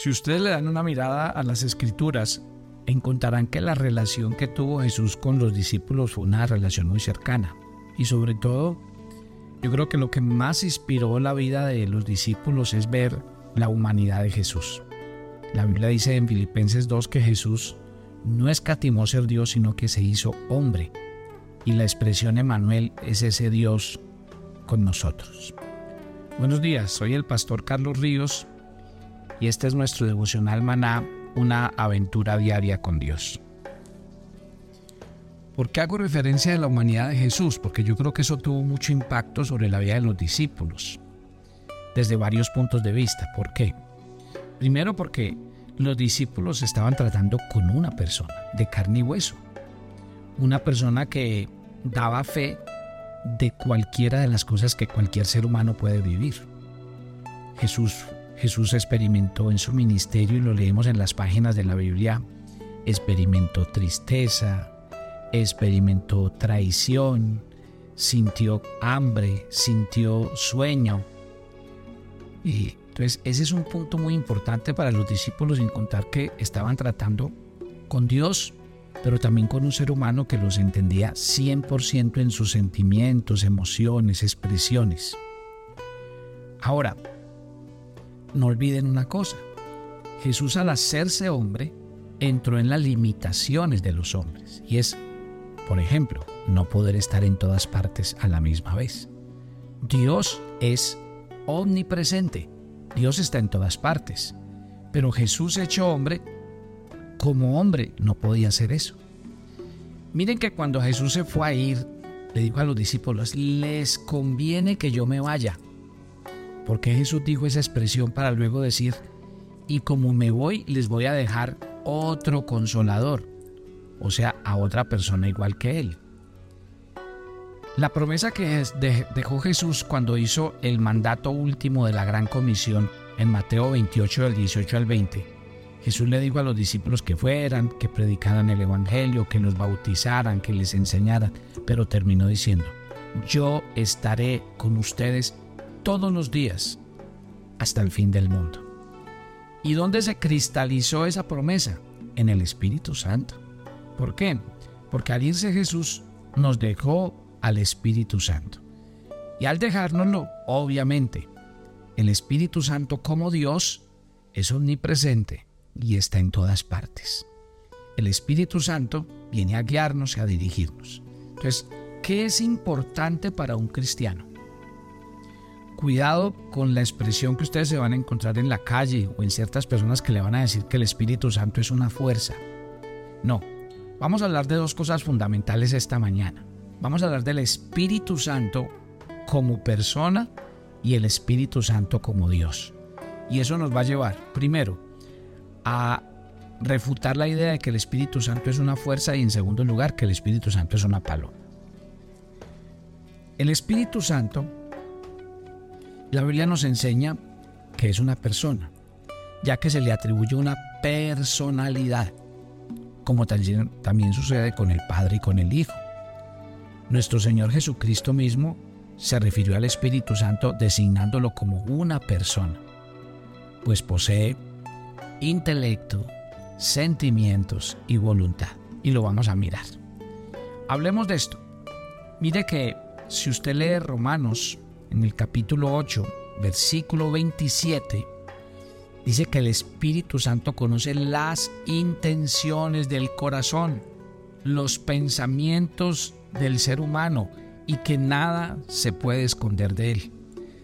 Si ustedes le dan una mirada a las escrituras, encontrarán que la relación que tuvo Jesús con los discípulos fue una relación muy cercana. Y sobre todo, yo creo que lo que más inspiró la vida de los discípulos es ver la humanidad de Jesús. La Biblia dice en Filipenses 2 que Jesús no escatimó ser Dios, sino que se hizo hombre. Y la expresión Emanuel es ese Dios con nosotros. Buenos días, soy el pastor Carlos Ríos y este es nuestro devocional maná una aventura diaria con Dios. ¿Por qué hago referencia a la humanidad de Jesús? Porque yo creo que eso tuvo mucho impacto sobre la vida de los discípulos, desde varios puntos de vista. ¿Por qué? Primero porque los discípulos estaban tratando con una persona, de carne y hueso. Una persona que daba fe de cualquiera de las cosas que cualquier ser humano puede vivir. Jesús Jesús experimentó en su ministerio, y lo leemos en las páginas de la Biblia, experimentó tristeza, experimentó traición, sintió hambre, sintió sueño. Y entonces ese es un punto muy importante para los discípulos en contar que estaban tratando con Dios, pero también con un ser humano que los entendía 100% en sus sentimientos, emociones, expresiones. Ahora, no olviden una cosa, Jesús al hacerse hombre entró en las limitaciones de los hombres. Y es, por ejemplo, no poder estar en todas partes a la misma vez. Dios es omnipresente, Dios está en todas partes, pero Jesús hecho hombre, como hombre no podía hacer eso. Miren que cuando Jesús se fue a ir, le dijo a los discípulos, les conviene que yo me vaya, ¿Por qué Jesús dijo esa expresión para luego decir, y como me voy, les voy a dejar otro consolador? O sea, a otra persona igual que él. La promesa que dejó Jesús cuando hizo el mandato último de la gran comisión en Mateo 28 del 18 al 20, Jesús le dijo a los discípulos que fueran, que predicaran el Evangelio, que nos bautizaran, que les enseñaran, pero terminó diciendo, yo estaré con ustedes todos los días hasta el fin del mundo. ¿Y dónde se cristalizó esa promesa? En el Espíritu Santo. ¿Por qué? Porque al irse Jesús nos dejó al Espíritu Santo. Y al dejárnoslo, obviamente, el Espíritu Santo como Dios es omnipresente y está en todas partes. El Espíritu Santo viene a guiarnos y a dirigirnos. Entonces, ¿qué es importante para un cristiano? Cuidado con la expresión que ustedes se van a encontrar en la calle o en ciertas personas que le van a decir que el Espíritu Santo es una fuerza. No, vamos a hablar de dos cosas fundamentales esta mañana. Vamos a hablar del Espíritu Santo como persona y el Espíritu Santo como Dios. Y eso nos va a llevar, primero, a refutar la idea de que el Espíritu Santo es una fuerza y en segundo lugar que el Espíritu Santo es una paloma. El Espíritu Santo la Biblia nos enseña que es una persona, ya que se le atribuye una personalidad, como también sucede con el Padre y con el Hijo. Nuestro Señor Jesucristo mismo se refirió al Espíritu Santo designándolo como una persona, pues posee intelecto, sentimientos y voluntad. Y lo vamos a mirar. Hablemos de esto. Mire que si usted lee Romanos en el capítulo 8, versículo 27, dice que el Espíritu Santo conoce las intenciones del corazón, los pensamientos del ser humano y que nada se puede esconder de él.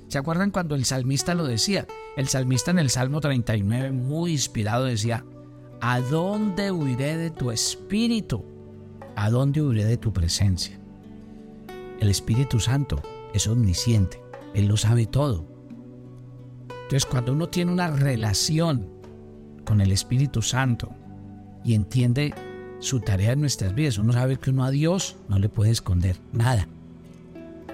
¿Se acuerdan cuando el salmista lo decía? El salmista en el Salmo 39, muy inspirado, decía, ¿A dónde huiré de tu espíritu? ¿A dónde huiré de tu presencia? El Espíritu Santo es omnisciente, Él lo sabe todo. Entonces cuando uno tiene una relación con el Espíritu Santo y entiende su tarea en nuestras vidas, uno sabe que uno a Dios no le puede esconder nada.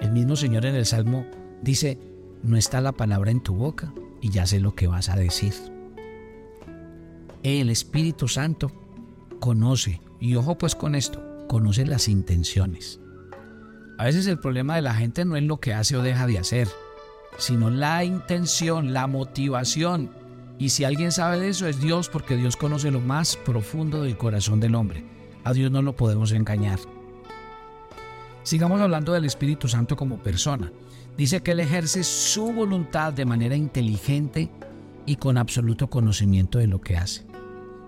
El mismo Señor en el Salmo dice, no está la palabra en tu boca y ya sé lo que vas a decir. El Espíritu Santo conoce, y ojo pues con esto, conoce las intenciones. A veces el problema de la gente no es lo que hace o deja de hacer, sino la intención, la motivación Y si alguien sabe de eso es Dios porque Dios conoce lo más profundo del corazón del hombre. A Dios no lo podemos engañar. Sigamos hablando del Espíritu Santo como persona. Dice que Él ejerce su voluntad de manera inteligente y con absoluto conocimiento de lo que hace.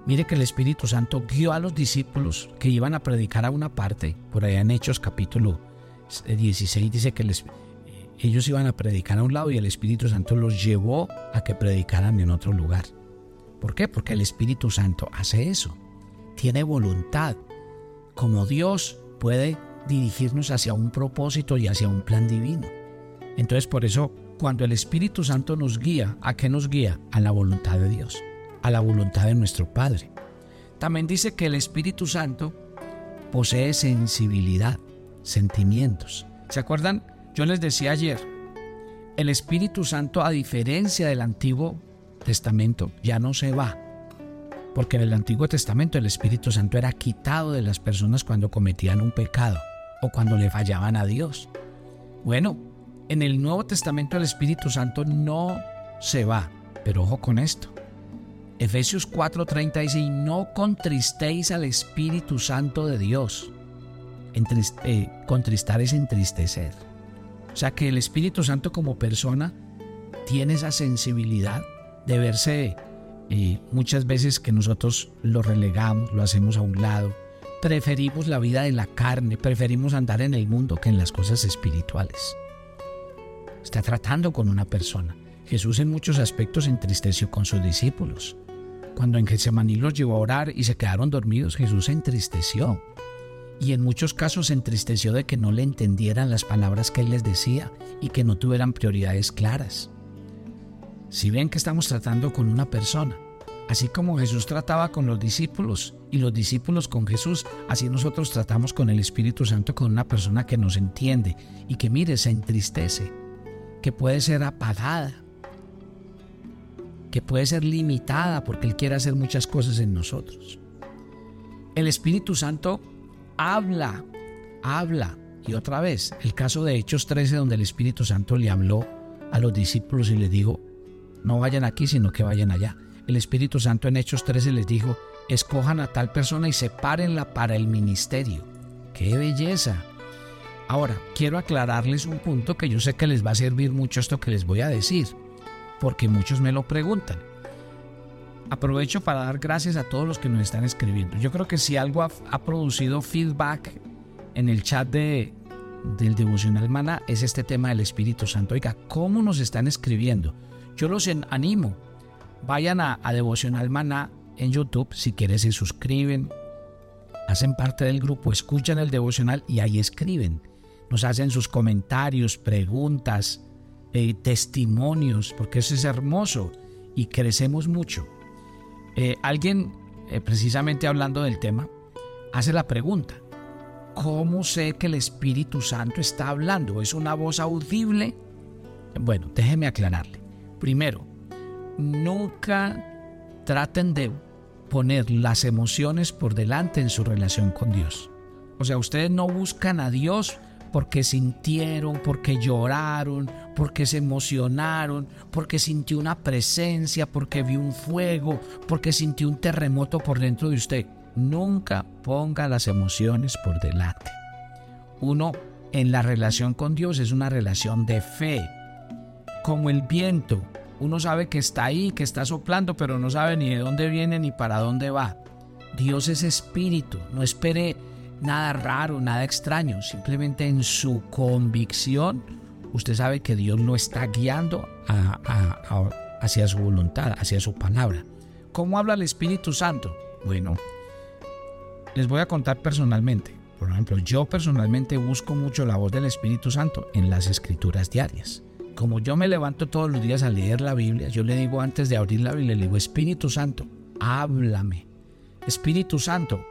Mire que el Espíritu Santo guió a los discípulos que iban a predicar a una parte, por allá en Hechos capítulo 16 dice que les, ellos iban a predicar a un lado y el Espíritu Santo los llevó a que predicaran en otro lugar. ¿Por qué? Porque el Espíritu Santo hace eso. Tiene voluntad. Como Dios puede dirigirnos hacia un propósito y hacia un plan divino. Entonces por eso cuando el Espíritu Santo nos guía, ¿a qué nos guía? A la voluntad de Dios, a la voluntad de nuestro Padre. También dice que el Espíritu Santo posee sensibilidad, sentimientos. ¿Se acuerdan yo les decía ayer, el Espíritu Santo, a diferencia del Antiguo Testamento, ya no se va. Porque en el Antiguo Testamento el Espíritu Santo era quitado de las personas cuando cometían un pecado o cuando le fallaban a Dios. Bueno, en el Nuevo Testamento el Espíritu Santo no se va, pero ojo con esto. Efesios 4:30 dice, y no contristéis al Espíritu Santo de Dios. Eh, contristar es entristecer. O sea que el Espíritu Santo como persona tiene esa sensibilidad de verse eh, muchas veces que nosotros lo relegamos, lo hacemos a un lado. Preferimos la vida de la carne, preferimos andar en el mundo que en las cosas espirituales. Está tratando con una persona. Jesús en muchos aspectos entristeció con sus discípulos. Cuando en Getsemaní los llevó a orar y se quedaron dormidos, Jesús se entristeció y en muchos casos se entristeció de que no le entendieran las palabras que él les decía y que no tuvieran prioridades claras. Si ven que estamos tratando con una persona, así como Jesús trataba con los discípulos y los discípulos con Jesús, así nosotros tratamos con el Espíritu Santo con una persona que nos entiende y que mire, se entristece, que puede ser apagada, que puede ser limitada porque Él quiere hacer muchas cosas en nosotros. El Espíritu Santo habla, habla. Y otra vez, el caso de Hechos 13, donde el Espíritu Santo le habló a los discípulos y les dijo, no vayan aquí, sino que vayan allá. El Espíritu Santo en Hechos 13 les dijo, escojan a tal persona y sepárenla para el ministerio. ¡Qué belleza! Ahora, quiero aclararles un punto que yo sé que les va a servir mucho esto que les voy a decir, porque muchos me lo preguntan aprovecho para dar gracias a todos los que nos están escribiendo. Yo creo que si algo ha, producido feedback en el chat de, del devocional Maná es este tema del Espíritu Santo. Oiga, ¿cómo nos están escribiendo? Yo los animo. Vayan a, a Devocional Maná en YouTube. Si quieren se suscriben, hacen parte del grupo, escuchan el devocional y ahí escriben. Nos hacen sus comentarios, preguntas, eh, testimonios, porque eso es hermoso y crecemos mucho. Eh, alguien, eh, precisamente hablando del tema, hace la pregunta, ¿cómo sé que el Espíritu Santo está hablando? ¿Es una voz audible? Bueno, déjeme aclararle. Primero, nunca traten de poner las emociones por delante en su relación con Dios. O sea, ustedes no buscan a Dios porque sintieron, porque lloraron, porque se emocionaron, porque sintió una presencia, porque vio un fuego, porque sintió un terremoto por dentro de usted. Nunca ponga las emociones por delante. Uno en la relación con Dios es una relación de fe. Como el viento, uno sabe que está ahí, que está soplando, pero no sabe ni de dónde viene ni para dónde va. Dios es espíritu, no espere nada raro, nada extraño, simplemente en su convicción usted sabe que Dios lo está guiando hacia su voluntad, hacia su palabra. ¿Cómo habla el Espíritu Santo? Bueno, les voy a contar personalmente. Por ejemplo, yo personalmente busco mucho la voz del Espíritu Santo en las escrituras diarias. Como yo me levanto todos los días a leer la Biblia, yo le digo antes de abrir la Biblia, le digo, Espíritu Santo, háblame. Espíritu Santo,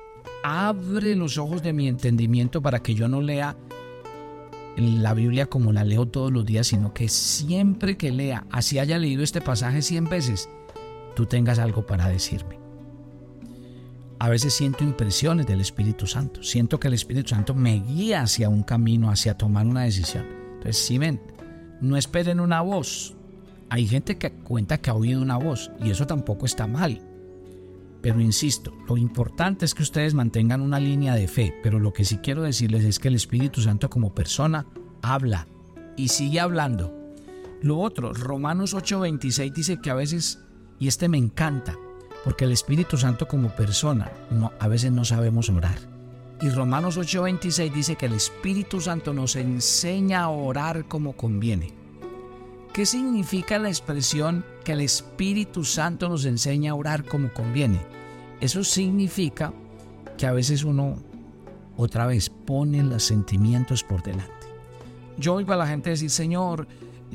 abre los ojos de mi entendimiento para que yo no lea la Biblia como la leo todos los días, sino que siempre que lea, así haya leído este pasaje cien veces, tú tengas algo para decirme. A veces siento impresiones del Espíritu Santo, siento que el Espíritu Santo me guía hacia un camino, hacia tomar una decisión. Entonces, si ven, no esperen una voz, Hay gente que cuenta que ha oído una voz y eso tampoco está mal. Pero insisto, lo importante es que ustedes mantengan una línea de fe, pero lo que sí quiero decirles es que el Espíritu Santo como persona habla y sigue hablando. Lo otro, Romanos 8:26 dice que a veces, y este me encanta, porque el Espíritu Santo como persona no, a veces no sabemos orar. Y Romanos 8:26 dice que el Espíritu Santo nos enseña a orar como conviene. ¿Qué significa la expresión que el Espíritu Santo nos enseña a orar como conviene? Eso significa que a veces uno otra vez pone los sentimientos por delante. Yo oigo a la gente decir, Señor,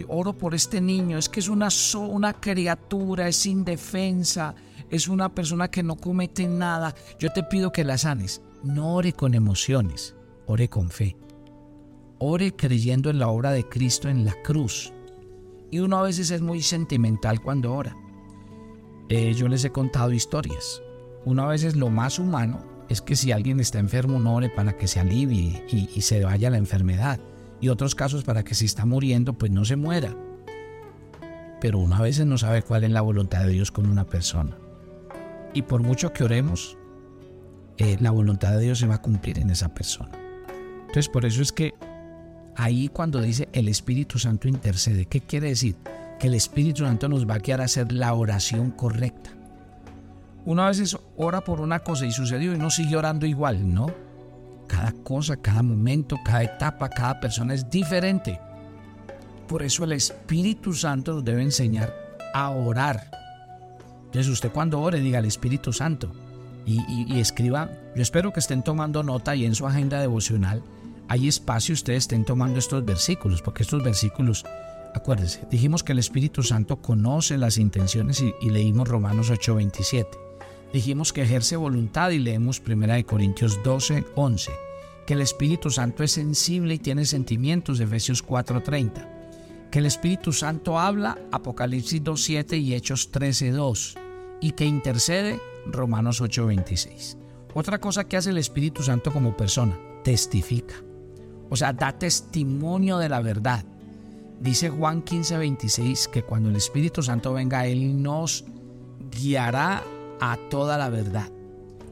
oro por este niño, es que es una, una criatura, es indefensa, es una persona que no comete nada. Yo te pido que la sanes. No ore con emociones, ore con fe. Ore creyendo en la obra de Cristo en la cruz. Y uno a veces es muy sentimental cuando ora. Eh, yo les he contado historias. Uno a veces lo más humano es que si alguien está enfermo, no ore para que se alivie y, se vaya la enfermedad. Y otros casos para que si está muriendo, pues no se muera. Pero uno a veces no sabe cuál es la voluntad de Dios con una persona. Y por mucho que oremos, eh, la voluntad de Dios se va a cumplir en esa persona. Entonces por eso es que ahí cuando dice el Espíritu Santo intercede, ¿qué quiere decir? Que el Espíritu Santo nos va a guiar a hacer la oración correcta. Uno a veces ora por una cosa y sucedió y no sigue orando igual, ¿no? Cada cosa, cada momento, cada etapa, cada persona es diferente. Por eso el Espíritu Santo nos debe enseñar a orar entonces usted cuando ore diga al Espíritu Santo y, escriba, yo espero que estén tomando nota y en su agenda devocional hay espacio ustedes estén tomando estos versículos, porque estos versículos, acuérdense, dijimos que el Espíritu Santo conoce las intenciones y, leímos Romanos 8:27. Dijimos que ejerce voluntad y leemos 1 Corintios 12, 11. Que el Espíritu Santo es sensible y tiene sentimientos, Efesios 4:30 que el Espíritu Santo habla, Apocalipsis 2.7 y Hechos 13.2, y que intercede, Romanos 8.26. Otra cosa que hace el Espíritu Santo como persona, testifica. O sea, da testimonio de la verdad. Dice Juan 15.26 que cuando el Espíritu Santo venga, Él nos guiará a toda la verdad.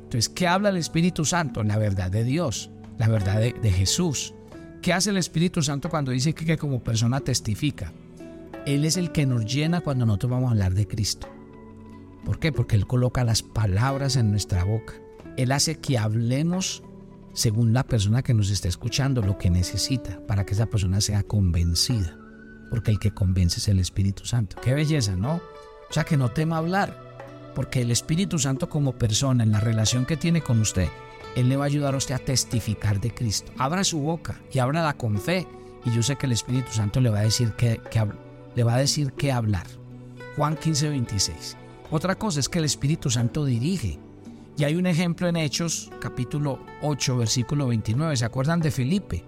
Entonces, ¿qué habla el Espíritu Santo? La verdad de Dios, la verdad de, Jesús. ¿Qué hace el Espíritu Santo cuando dice que, como persona testifica? Él es el que nos llena cuando nosotros vamos a hablar de Cristo. ¿Por qué? Porque Él coloca las palabras en nuestra boca. Él hace que hablemos según la persona que nos está escuchando lo que necesita para que esa persona sea convencida. Porque el que convence es el Espíritu Santo. Qué belleza, ¿no? O sea, que no tema hablar. Porque el Espíritu Santo como persona, en la relación que tiene con usted, él le va a ayudar a usted a testificar de Cristo. Abra su boca y ábrala con fe. Y yo sé que el Espíritu Santo le va a decir que, le va a decir qué hablar. Juan 15, 26. Otra cosa es que el Espíritu Santo dirige. Y hay un ejemplo en Hechos, capítulo 8, versículo 29. ¿Se acuerdan de Felipe?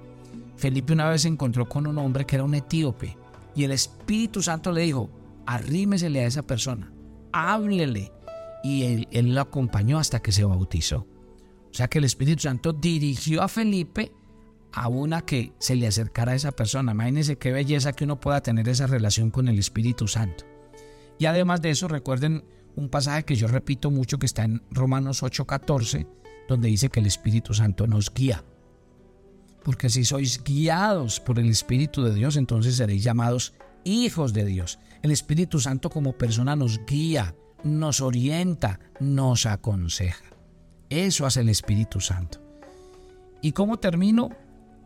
Felipe una vez se encontró con un hombre que era un etíope. Y el Espíritu Santo le dijo, arrímesele a esa persona, háblele. Y él, él lo acompañó hasta que se bautizó. O sea que el Espíritu Santo dirigió a Felipe a una que se le acercara a esa persona. Imagínense qué belleza que uno pueda tener esa relación con el Espíritu Santo. Y además de eso, recuerden un pasaje que yo repito mucho que está en Romanos 8:14, donde dice que el Espíritu Santo nos guía. Porque si sois guiados por el Espíritu de Dios, entonces seréis llamados hijos de Dios. El Espíritu Santo como persona nos guía, nos orienta, nos aconseja. Eso hace el Espíritu Santo. ¿Y cómo termino?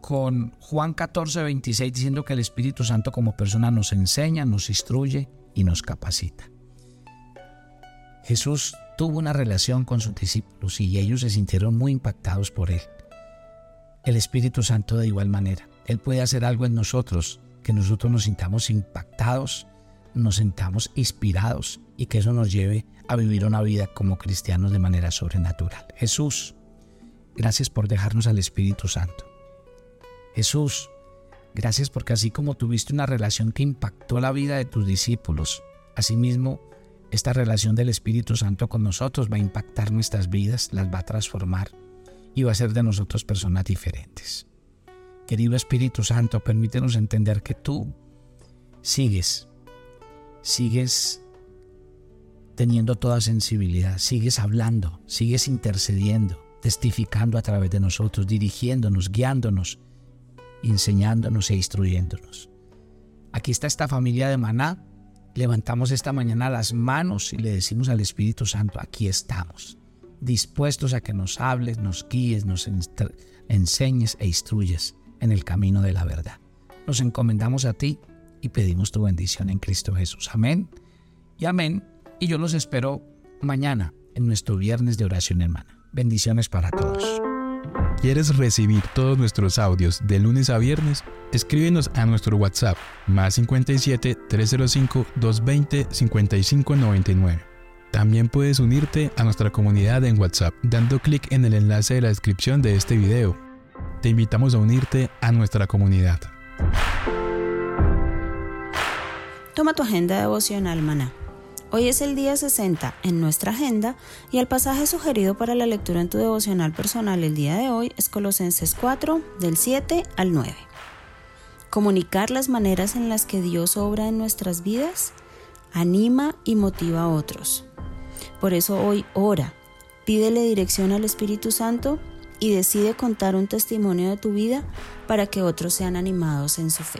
Con Juan 14, 26 diciendo que el Espíritu Santo como persona nos enseña, nos instruye y nos capacita. Jesús tuvo una relación con sus discípulos y ellos se sintieron muy impactados por él. El Espíritu Santo de igual manera. Él puede hacer algo en nosotros que nosotros nos sintamos impactados, nos sintamos inspirados y que eso nos lleve a vivir una vida como cristianos de manera sobrenatural. Jesús, gracias por dejarnos al Espíritu Santo. Jesús, gracias porque así como tuviste una relación que impactó la vida de tus discípulos, asimismo esta relación del Espíritu Santo con nosotros va a impactar nuestras vidas, las va a transformar y va a hacer de nosotros personas diferentes. Querido Espíritu Santo, permítenos entender que tú sigues sigues teniendo toda sensibilidad, sigues hablando, sigues intercediendo, testificando a través de nosotros, dirigiéndonos, guiándonos, enseñándonos e instruyéndonos. Aquí está esta familia de Maná. Levantamos esta mañana las manos y le decimos al Espíritu Santo, aquí estamos, dispuestos a que nos hables, nos guíes, nos enseñes e instruyes en el camino de la verdad. Nos encomendamos a ti y pedimos tu bendición en Cristo Jesús. Amén y amén. Y yo los espero mañana en nuestro viernes de oración hermana. Bendiciones para todos. ¿Quieres recibir todos nuestros audios de lunes a viernes? Escríbenos a nuestro WhatsApp más 57 305 220 5599. También puedes unirte a nuestra comunidad en WhatsApp dando clic en el enlace de la descripción de este video. Te invitamos a unirte a nuestra comunidad. Toma tu agenda devocional, maná. Hoy es el día 60 en nuestra agenda y el pasaje sugerido para la lectura en tu devocional personal el día de hoy es Colosenses 4 del 7 al 9. Comunicar las maneras en las que Dios obra en nuestras vidas anima y motiva a otros. Por eso hoy ora, pídele dirección al Espíritu Santo y decide contar un testimonio de tu vida para que otros sean animados en su fe.